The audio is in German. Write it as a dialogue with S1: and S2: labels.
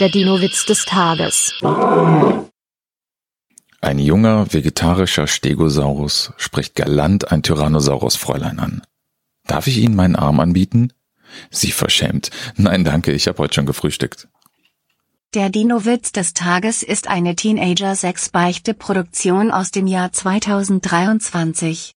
S1: Der Dino-Witz des Tages.
S2: Ein junger vegetarischer Stegosaurus spricht galant ein Tyrannosaurus-Fräulein an. Darf ich Ihnen meinen Arm anbieten? Sie verschämt. Nein, danke, ich habe heute schon gefrühstückt.
S3: Der Dino-Witz des Tages ist eine Teenager-6-Beichte-Produktion aus dem Jahr 2023.